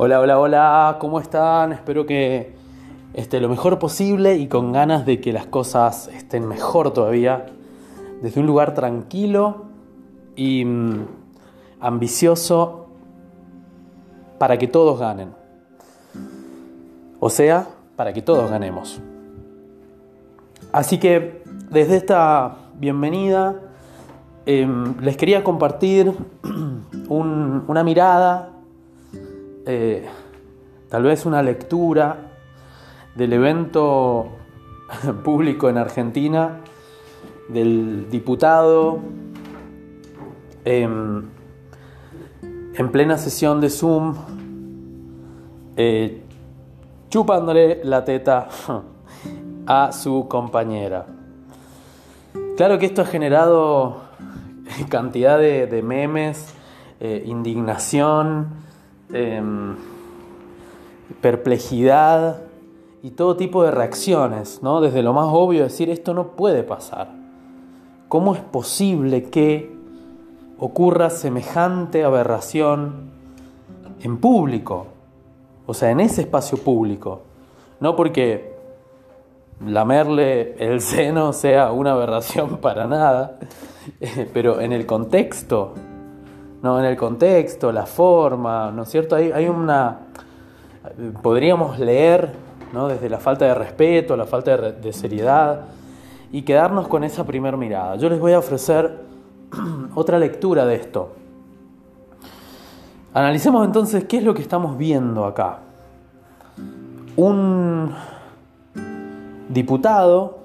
Hola, hola, hola, ¿cómo están? Espero que esté lo mejor posible y con ganas de que las cosas estén mejor todavía. Desde un lugar tranquilo y mm, ambicioso para que todos ganen. O sea, para que todos ganemos. Así que desde esta bienvenida em, les quería compartir una mirada eh, tal vez una lectura del evento público en Argentina del diputado en plena sesión de Zoom eh, chupándole la teta a su compañera. Claro que esto ha generado cantidad de, memes, eh, indignación, Em, perplejidad y todo tipo de reacciones, ¿no? Desde lo más obvio decir esto no puede pasar. ¿Cómo es posible que ocurra semejante aberración en público? O sea, en ese espacio público. No porque lamerle el seno sea una aberración para nada, pero en el contexto ¿no? En el contexto, la forma, ¿no es cierto? Hay, hay una... Podríamos leer, ¿no? Desde la falta de respeto, la falta de, seriedad, y quedarnos con esa primera mirada. Yo les voy a ofrecer otra lectura de esto. Analicemos entonces qué es lo que estamos viendo acá. Un diputado,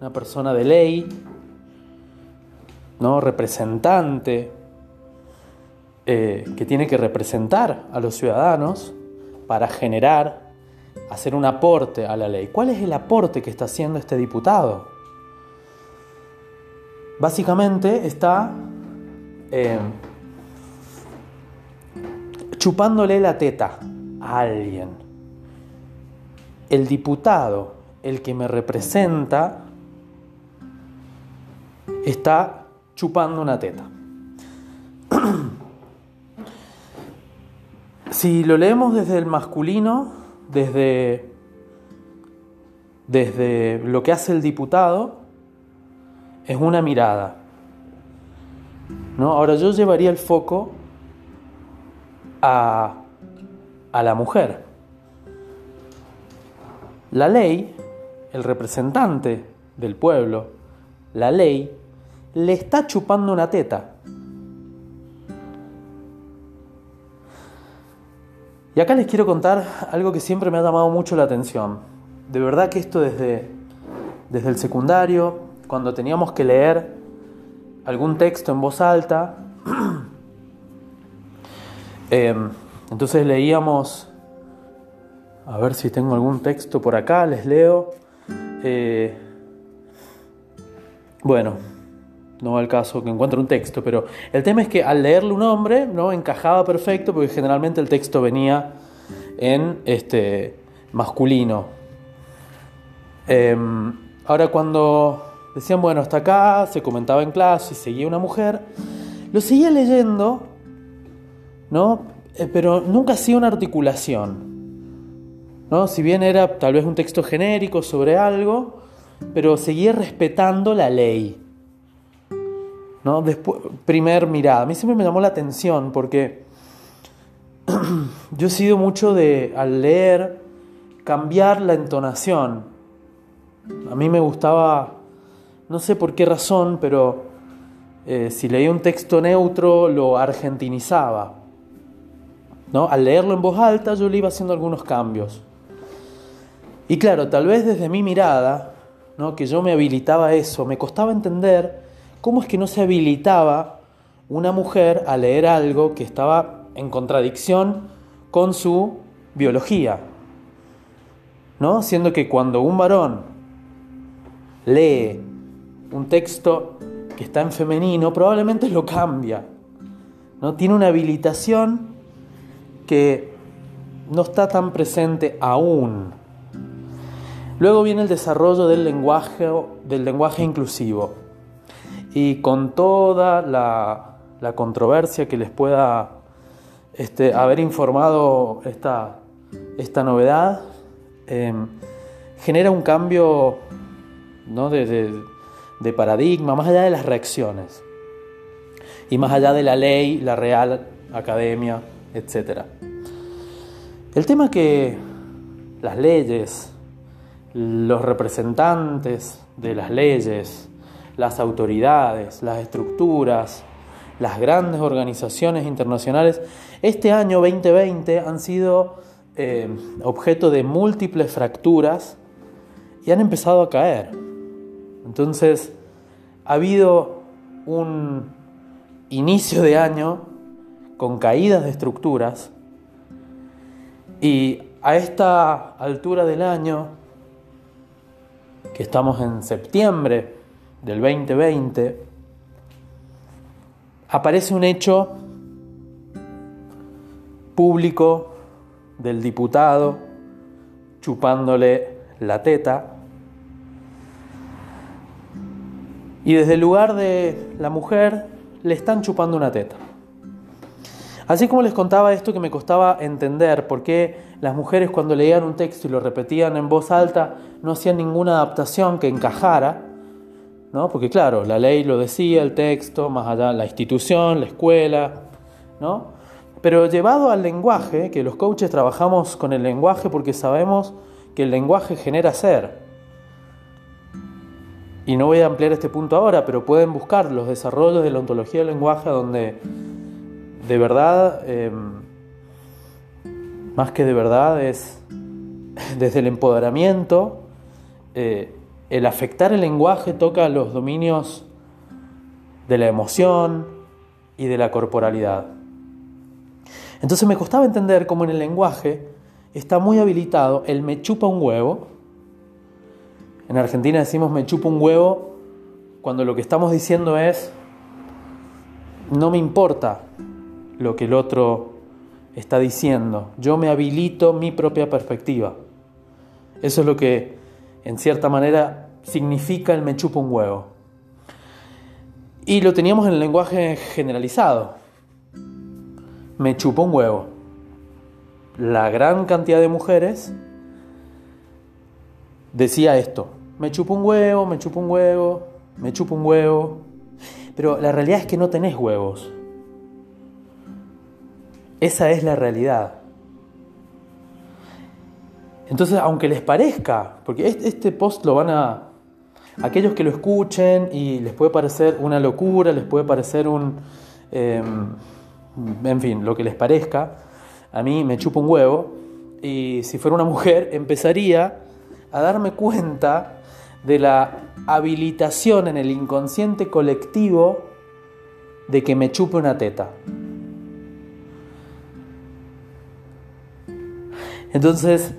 una persona de ley, ¿no? representante eh, que tiene que representar a los ciudadanos para generar, hacer un aporte a la ley. ¿Cuál es el aporte que está haciendo este diputado? Básicamente está eh, chupándole la teta a alguien. El diputado, el que me representa, está chupando una teta. Si lo leemos desde el masculino, desde, desde lo que hace el diputado, es una mirada. ¿no? Ahora yo llevaría el foco a, a la mujer. La ley, el representante del pueblo, la ley, le está chupando una teta. Y acá les quiero contar algo que siempre me ha llamado mucho la atención. De verdad que esto desde, desde el secundario, cuando teníamos que leer algún texto en voz alta, em, entonces leíamos, a ver si tengo algún texto por acá, les leo. Eh, bueno, no al caso que encuentre un texto, pero el tema es que al leerle un hombre, ¿no? encajaba perfecto porque generalmente el texto venía en este, masculino. Em, ahora cuando decían, bueno, hasta acá, se comentaba en clase, seguía una mujer, lo seguía leyendo, ¿no? Eh, pero nunca hacía una articulación. ¿no? Si bien era tal vez un texto genérico sobre algo, pero seguía respetando la ley. ¿No? Después, primer mirada. A mí siempre me llamó la atención porque yo he sido mucho de, al leer, cambiar la entonación. A mí me gustaba, no sé por qué razón, pero eh, si leía un texto neutro lo argentinizaba. ¿no? Al leerlo en voz alta yo le iba haciendo algunos cambios. Y claro, tal vez desde mi mirada, ¿no? que yo me habilitaba eso, me costaba entender ¿Cómo es que no se habilitaba una mujer a leer algo que estaba en contradicción con su biología? ¿No? Siendo que cuando un varón lee un texto que está en femenino, probablemente lo cambia. ¿no? Tiene una habilitación que no está tan presente aún. Luego viene el desarrollo del lenguaje, del lenguaje inclusivo y con toda la, controversia que les pueda este, haber informado esta, esta novedad em, genera un cambio ¿no? de, de paradigma, más allá de las reacciones y más allá de la ley, la real academia, etc. El tema que las leyes, los representantes de las leyes, las autoridades, las estructuras, las grandes organizaciones internacionales, este año 2020 han sido eh, objeto de múltiples fracturas y han empezado a caer. Entonces, ha habido un inicio de año con caídas de estructuras y a esta altura del año, que estamos en septiembre del 2020, aparece un hecho público del diputado chupándole la teta y desde el lugar de la mujer le están chupando una teta. Así como les contaba esto que me costaba entender por qué las mujeres cuando leían un texto y lo repetían en voz alta no hacían ninguna adaptación que encajara, ¿no? Porque claro, la ley lo decía, el texto, más allá la institución, la escuela, ¿no? Pero llevado al lenguaje, que los coaches trabajamos con el lenguaje porque sabemos que el lenguaje genera ser. Y no voy a ampliar este punto ahora, pero pueden buscar los desarrollos de la ontología del lenguaje donde de verdad, em, más que de verdad, es desde el empoderamiento, eh, el afectar el lenguaje toca los dominios de la emoción y de la corporalidad. Entonces me costaba entender cómo en el lenguaje está muy habilitado el me chupa un huevo. En Argentina decimos me chupa un huevo cuando lo que estamos diciendo es no me importa lo que el otro está diciendo, yo me habilito mi propia perspectiva. Eso es lo que en cierta manera significa el me chupa un huevo. Y lo teníamos en el lenguaje generalizado. Me chupa un huevo. La gran cantidad de mujeres decía esto. Me chupa un huevo, me chupa un huevo, me chupa un huevo. Pero la realidad es que no tenés huevos. Esa es la realidad. Entonces, aunque les parezca, porque este post lo van a... Aquellos que lo escuchen y les puede parecer una locura, les puede parecer un... Em, en fin, lo que les parezca, a mí me chupa un huevo y si fuera una mujer empezaría a darme cuenta de la habilitación en el inconsciente colectivo de que me chupe una teta. Entonces,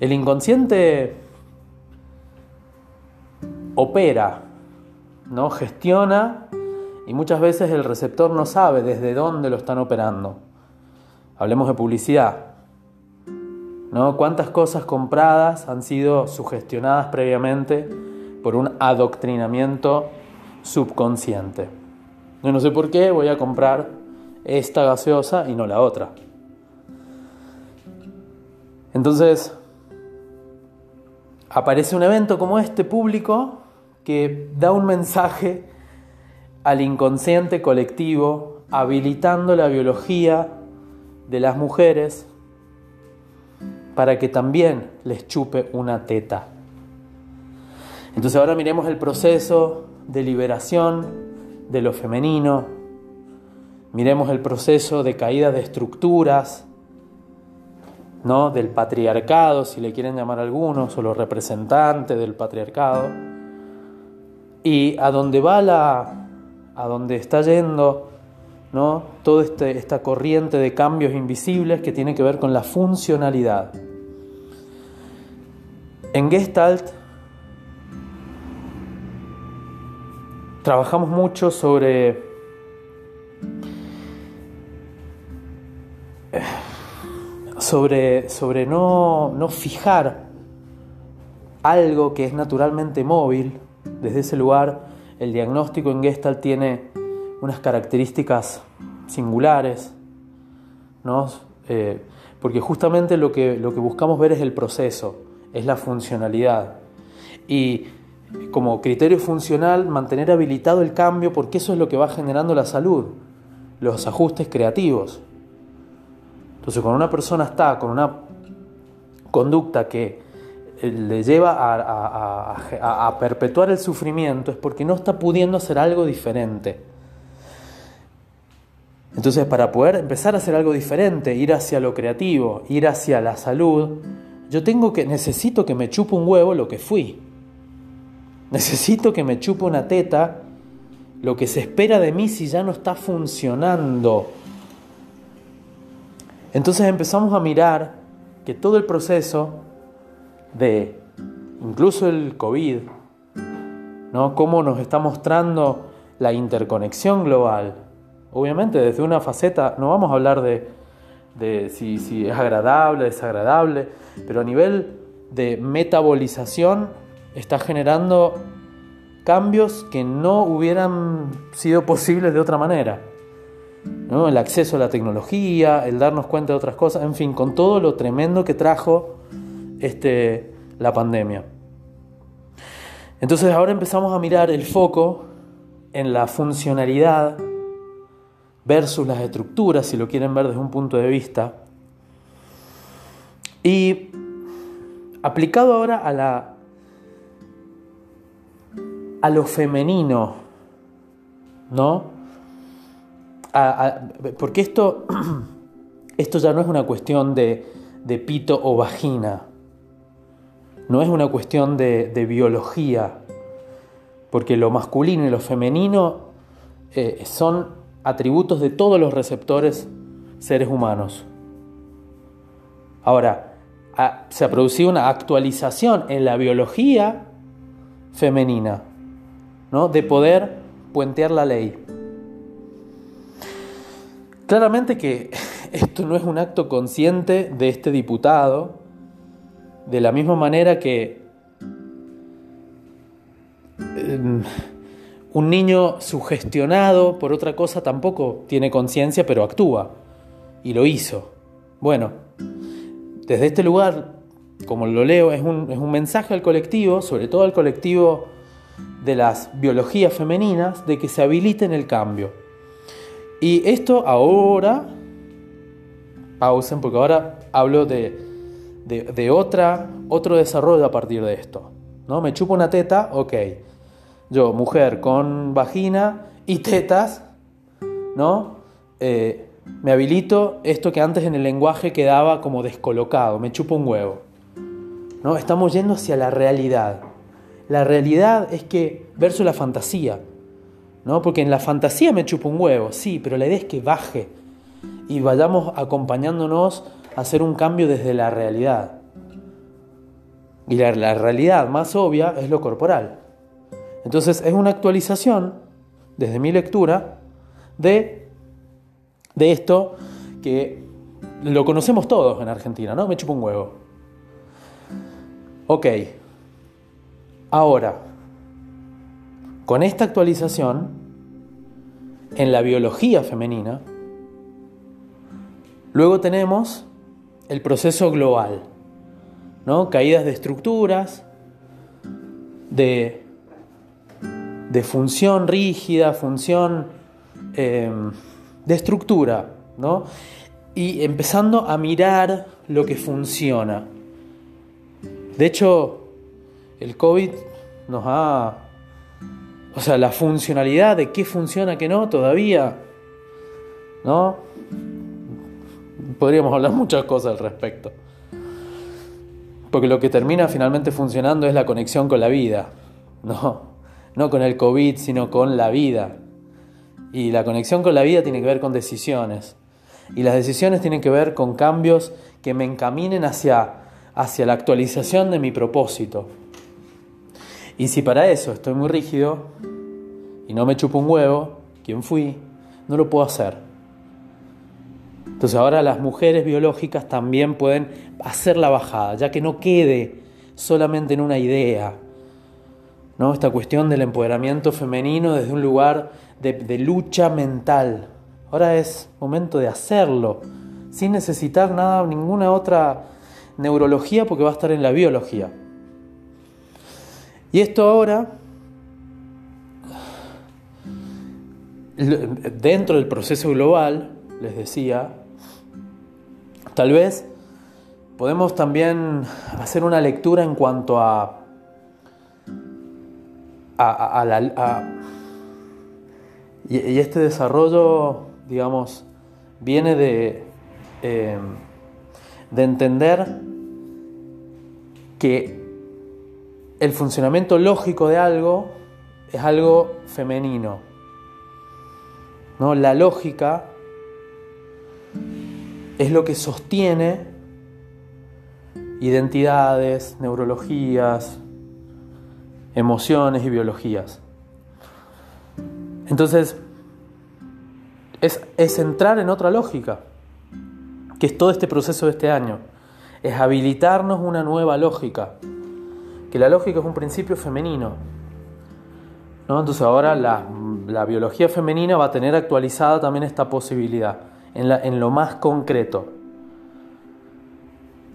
el inconsciente opera, ¿no? Gestiona y muchas veces el receptor no sabe desde dónde lo están operando. Hablemos de publicidad. ¿no? ¿Cuántas cosas compradas han sido sugestionadas previamente por un adoctrinamiento subconsciente? Yo no sé por qué voy a comprar esta gaseosa y no la otra. Entonces, aparece un evento como este público que da un mensaje al inconsciente colectivo, habilitando la biología de las mujeres para que también les chupe una teta. Entonces ahora miremos el proceso de liberación de lo femenino, miremos el proceso de caída de estructuras, ¿no? del patriarcado, si le quieren llamar algunos, o los representantes del patriarcado, y a dónde va la, a dónde está yendo, ¿no? toda este, esta corriente de cambios invisibles que tiene que ver con la funcionalidad. En Gestalt trabajamos mucho sobre sobre, sobre no, no fijar algo que es naturalmente móvil. Desde ese lugar, el diagnóstico en Gestalt tiene unas características singulares, ¿no? Eh, porque justamente lo que, lo que buscamos ver es el proceso, es la funcionalidad. Y como criterio funcional, mantener habilitado el cambio, porque eso es lo que va generando la salud, los ajustes creativos. Entonces, cuando una persona está con una conducta que eh, le lleva a, a, perpetuar el sufrimiento, es porque no está pudiendo hacer algo diferente. Entonces, para poder empezar a hacer algo diferente, ir hacia lo creativo, ir hacia la salud, yo tengo que necesito que me chupe un huevo lo que fui. Necesito que me chupe una teta lo que se espera de mí si ya no está funcionando. Entonces empezamos a mirar que todo el proceso de incluso el COVID, ¿no? Cómo nos está mostrando la interconexión global. Obviamente desde una faceta, no vamos a hablar de, si, si es agradable, desagradable, pero a nivel de metabolización está generando cambios que no hubieran sido posibles de otra manera. El acceso a la tecnología, el darnos cuenta de otras cosas, en fin, con todo lo tremendo que trajo este, la pandemia. Entonces ahora empezamos a mirar el foco en la funcionalidad versus las estructuras, si lo quieren ver desde un punto de vista. Y aplicado ahora a la a lo femenino, ¿no? Porque esto, esto ya no es una cuestión de, pito o vagina, no es una cuestión de, biología, porque lo masculino y lo femenino eh, son atributos de todos los receptores seres humanos. Ahora, se ha producido una actualización en la biología femenina de poder puentear la ley. Claramente que esto no es un acto consciente de este diputado, de la misma manera que em, un niño sugestionado por otra cosa tampoco tiene conciencia, pero actúa. Y lo hizo. Bueno, desde este lugar, como lo leo, es un, es un mensaje al colectivo, sobre todo al colectivo de las biologías femeninas de que se habiliten el cambio. Y esto ahora, pausen porque ahora hablo de, de, otra, otro desarrollo a partir de esto. ¿no? Me chupo una teta, ok. Yo, mujer con vagina y tetas, ¿no? Eh, me habilito esto que antes en el lenguaje quedaba como descolocado, me chupo un huevo. ¿no? Estamos yendo hacia la realidad. La realidad es que versus la fantasía, ¿no? Porque en la fantasía me chupo un huevo, sí, pero la idea es que baje y vayamos acompañándonos a hacer un cambio desde la realidad. Y la, realidad más obvia es lo corporal. Entonces es una actualización, desde mi lectura, de, de esto que lo conocemos todos en Argentina, ¿no? Me chupo un huevo. Ok, Ahora, con esta actualización, en la biología femenina, luego tenemos el proceso global, ¿no? Caídas de estructuras, de, de función rígida, función em, de estructura, ¿no? Y empezando a mirar lo que funciona. De hecho, el COVID nos ha... O sea, la funcionalidad de qué funciona, qué no, todavía... ¿No? Podríamos hablar muchas cosas al respecto. Porque lo que termina finalmente funcionando es la conexión con la vida. No, no con el COVID, sino con la vida. Y la conexión con la vida tiene que ver con decisiones. Y las decisiones tienen que ver con cambios que me encaminen hacia, hacia la actualización de mi propósito. Y si para eso estoy muy rígido y no me chupo un huevo, ¿quién fui? No lo puedo hacer. Entonces ahora las mujeres biológicas también pueden hacer la bajada, ya que no quede solamente en una idea. ¿no? Esta cuestión del empoderamiento femenino desde un lugar de, lucha mental. ahora es momento de hacerlo, sin necesitar nada, ninguna otra neurología porque va a estar en la biología. Y esto ahora, dentro del proceso global, les decía, tal vez podemos también hacer una lectura en cuanto a, a, la, y, este desarrollo, digamos, viene de, eh, de entender que el funcionamiento lógico de algo es algo femenino. ¿no? La lógica es lo que sostiene identidades, neurologías, emociones y biologías. Entonces, es, es, entrar en otra lógica, que es todo este proceso de este año. Es habilitarnos una nueva lógica que la lógica es un principio femenino. ¿no? Entonces ahora la, biología femenina va a tener actualizada también esta posibilidad en, lo más concreto.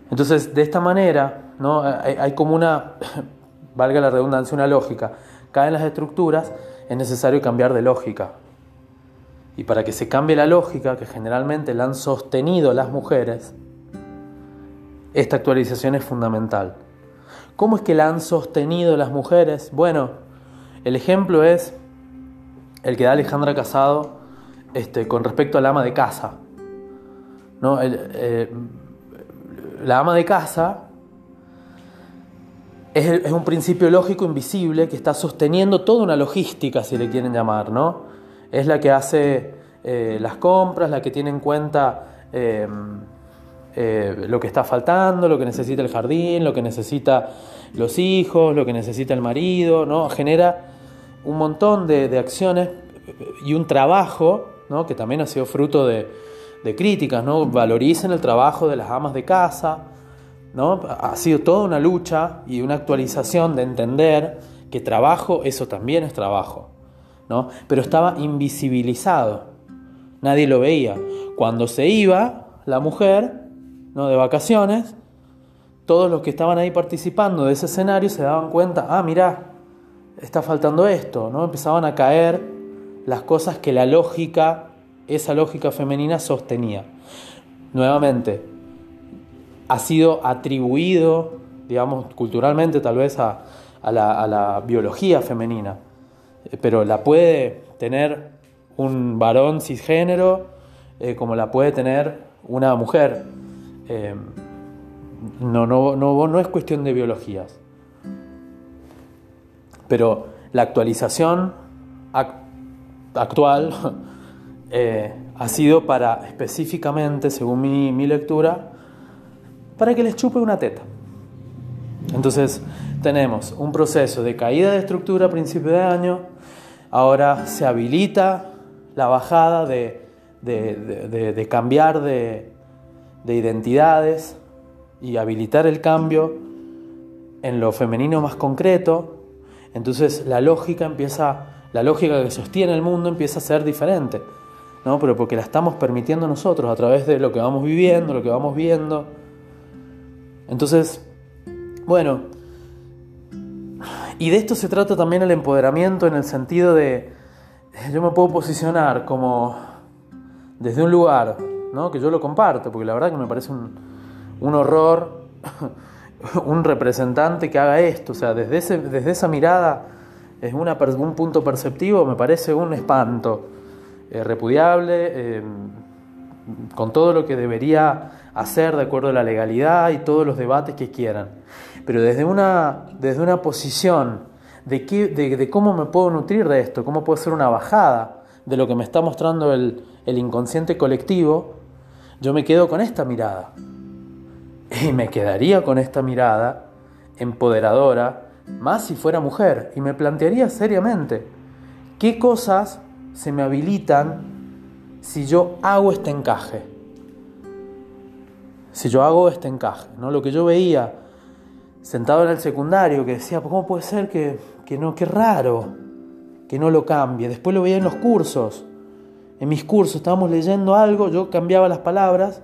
Entonces, de esta manera, ¿no? hay, hay como una, valga la redundancia, una lógica. Caen las estructuras, es necesario cambiar de lógica. Y para que se cambie la lógica, que generalmente la han sostenido las mujeres, esta actualización es fundamental. ¿Cómo es que la han sostenido las mujeres? Bueno, el ejemplo es el que da Alejandra Casado este, con respecto al ama de casa. ¿no? Eh, la ama de casa es, un principio lógico invisible que está sosteniendo toda una logística, si le quieren llamar. ¿no? Es la que hace eh, las compras, la que tiene en cuenta... Eh, eh, lo que está faltando, lo que necesita el jardín, lo que necesita los hijos, lo que necesita el marido, ¿no? Genera un montón de, acciones y un trabajo, ¿no? Que también ha sido fruto de, críticas, ¿no? Valoricen el trabajo de las amas de casa, ¿no? Ha sido toda una lucha y una actualización de entender que trabajo, eso también es trabajo, ¿no? Pero estaba invisibilizado, nadie lo veía. Cuando se iba la mujer, ¿no? de vacaciones, todos los que estaban ahí participando de ese escenario se daban cuenta, ah, mira, está faltando esto, ¿no? Empezaban a caer las cosas que la lógica, esa lógica femenina sostenía. Nuevamente, ha sido atribuido, digamos, culturalmente tal vez a, la, biología femenina, pero la puede tener un varón cisgénero eh, como la puede tener una mujer. Em, no, no, no, no es cuestión de biologías. Pero la actualización actual eh, ha sido para específicamente, según mi, mi lectura, para que les chupe una teta. Entonces tenemos un proceso de caída de estructura a principio de año, ahora se habilita la bajada de, de cambiar de, de identidades y habilitar el cambio en lo femenino más concreto, entonces la lógica empieza, la lógica que sostiene el mundo empieza a ser diferente, ¿no? Pero porque la estamos permitiendo nosotros a través de lo que vamos viviendo, lo que vamos viendo. Entonces, bueno, y de esto se trata también el empoderamiento en el sentido de yo me puedo posicionar como desde un lugar que yo lo comparto, porque la verdad que me parece un, horror un representante que haga esto, o sea, desde, desde esa mirada es una, un punto perceptivo, me parece un espanto eh, repudiable, eh, con todo lo que debería hacer de acuerdo a la legalidad y todos los debates que quieran. Pero desde una, desde una posición de, qué, de, cómo me puedo nutrir de esto, cómo puedo hacer una bajada de lo que me está mostrando el, el inconsciente colectivo, yo me quedo con esta mirada. Y me quedaría con esta mirada empoderadora, más si fuera mujer, y me plantearía seriamente, ¿qué cosas se me habilitan si yo hago este encaje? Si yo hago este encaje, ¿no? Lo que yo veía sentado en el secundario, que decía, ¿cómo puede ser que, que no, qué raro, que no lo cambie? Después lo veía en los cursos En mis cursos estábamos leyendo algo, yo cambiaba las palabras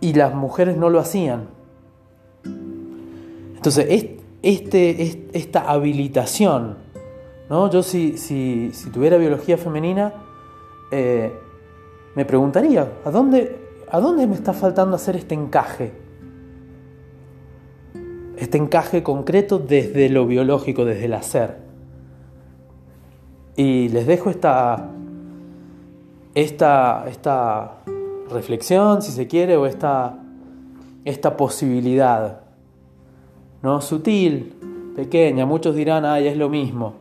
y las mujeres no lo hacían. Entonces, este, esta habilitación, ¿no? yo si, tuviera biología femenina, eh, me preguntaría, ¿a dónde, ¿a dónde me está faltando hacer este encaje? Este encaje concreto desde lo biológico, desde el hacer. Y les dejo esta, esta, esta reflexión, si se quiere, o esta, esta posibilidad, ¿no? Sutil, pequeña, muchos dirán, ay, es lo mismo.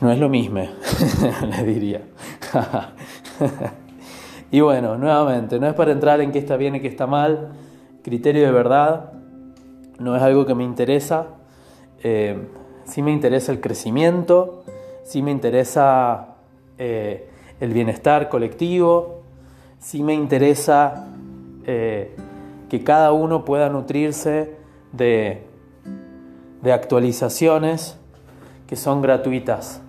No es lo mismo, les diría. y bueno, nuevamente, no es para entrar en qué está bien y qué está mal, criterio de verdad, no es algo que me interesa. Eh, sí me interesa el crecimiento, sí me interesa eh, el bienestar colectivo, sí me interesa eh, que cada uno pueda nutrirse de, de actualizaciones que son gratuitas,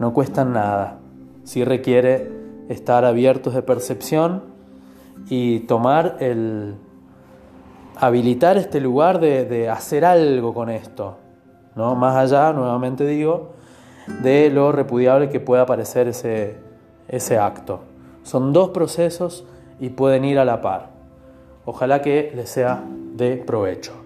no cuestan nada, sí requiere estar abiertos de percepción y tomar el habilitar este lugar de, de hacer algo con esto, ¿no? Más allá, nuevamente digo, de lo repudiable que pueda parecer ese, ese acto. Son dos procesos y pueden ir a la par. Ojalá que les sea de provecho.